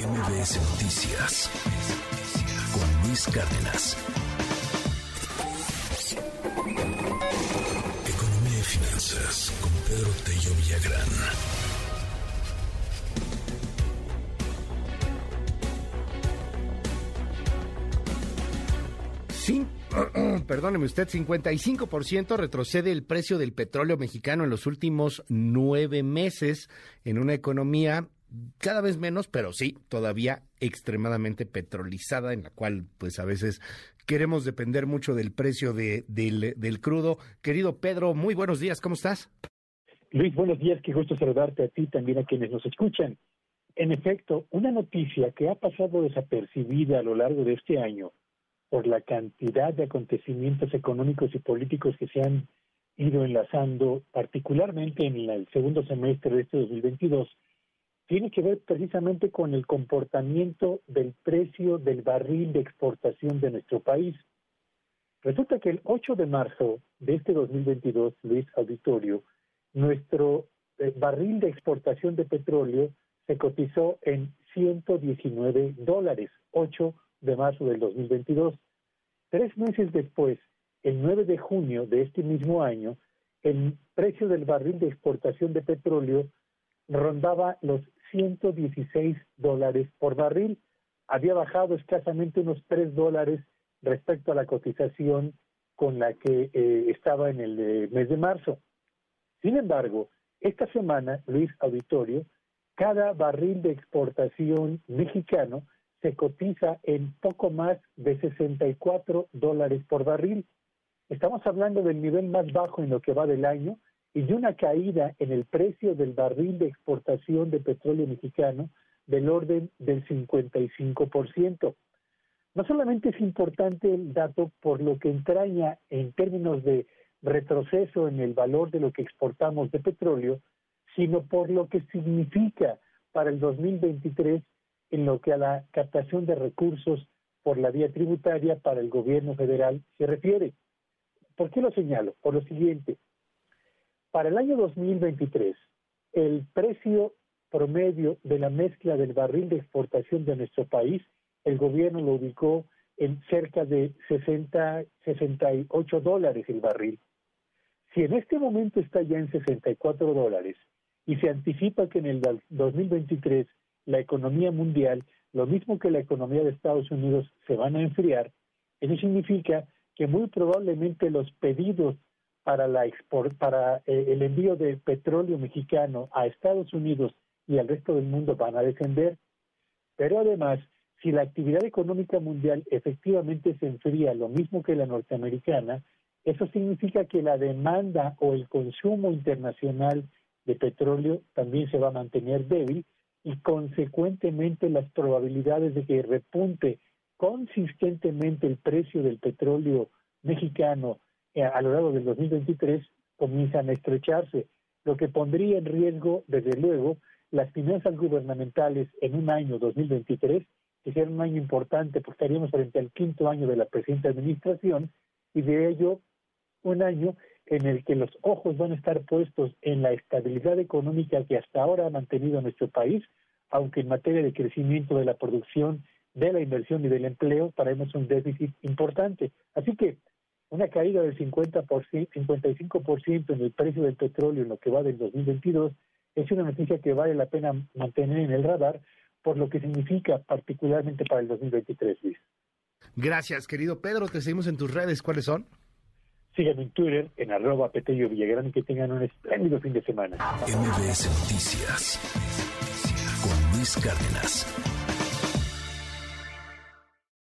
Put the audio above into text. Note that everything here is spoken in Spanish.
MBS Noticias con Luis Cárdenas. Economía y finanzas con Pedro Tello Villagrán. Perdóneme usted, 55% retrocede el precio del petróleo mexicano en los últimos nueve meses en una economía cada vez menos, pero sí, todavía extremadamente petrolizada, en la cual pues a veces queremos depender mucho del precio de, del, del crudo. Querido Pedro, muy buenos días, ¿cómo estás? Luis, buenos días, qué gusto saludarte a ti también a quienes nos escuchan. En efecto, una noticia que ha pasado desapercibida a lo largo de este año por la cantidad de acontecimientos económicos y políticos que se han ido enlazando, particularmente en el segundo semestre de este 2022, tiene que ver precisamente con el comportamiento del precio del barril de exportación de nuestro país. Resulta que el 8 de marzo de este 2022, Luis Auditorio, nuestro eh, barril de exportación de petróleo se cotizó en 119 dólares, 8 de marzo del 2022. Tres meses después, el 9 de junio de este mismo año, el precio del barril de exportación de petróleo rondaba los 116 dólares por barril. Había bajado escasamente unos 3 dólares respecto a la cotización con la que eh, estaba en el eh, mes de marzo. Sin embargo, esta semana, Luis Auditorio, cada barril de exportación mexicano se cotiza en poco más de 64 dólares por barril. Estamos hablando del nivel más bajo en lo que va del año y de una caída en el precio del barril de exportación de petróleo mexicano del orden del 55%. No solamente es importante el dato por lo que entraña en términos de retroceso en el valor de lo que exportamos de petróleo, sino por lo que significa para el 2023 en lo que a la captación de recursos por la vía tributaria para el gobierno federal se refiere. ¿Por qué lo señalo? Por lo siguiente, para el año 2023, el precio promedio de la mezcla del barril de exportación de nuestro país, el gobierno lo ubicó en cerca de 60, 68 dólares el barril. Si en este momento está ya en 64 dólares y se anticipa que en el 2023 la economía mundial, lo mismo que la economía de Estados Unidos, se van a enfriar, eso significa que muy probablemente los pedidos para, la para eh, el envío de petróleo mexicano a Estados Unidos y al resto del mundo van a descender. Pero además, si la actividad económica mundial efectivamente se enfría, lo mismo que la norteamericana, eso significa que la demanda o el consumo internacional de petróleo también se va a mantener débil y consecuentemente las probabilidades de que repunte consistentemente el precio del petróleo mexicano a lo largo del 2023 comienzan a estrecharse, lo que pondría en riesgo, desde luego, las finanzas gubernamentales en un año 2023, que será un año importante porque estaríamos frente al quinto año de la presente administración, y de ello un año en el que los ojos van a estar puestos en la estabilidad económica que hasta ahora ha mantenido nuestro país, aunque en materia de crecimiento de la producción, de la inversión y del empleo, traemos un déficit importante. Así que una caída del 50%, 55% en el precio del petróleo en lo que va del 2022 es una noticia que vale la pena mantener en el radar por lo que significa particularmente para el 2023, Luis. Gracias, querido Pedro. Te seguimos en tus redes. ¿Cuáles son? Síganme en Twitter, en arroba Petello Villagrán y que tengan un espléndido fin de semana. MBS Noticias con Luis Cárdenas.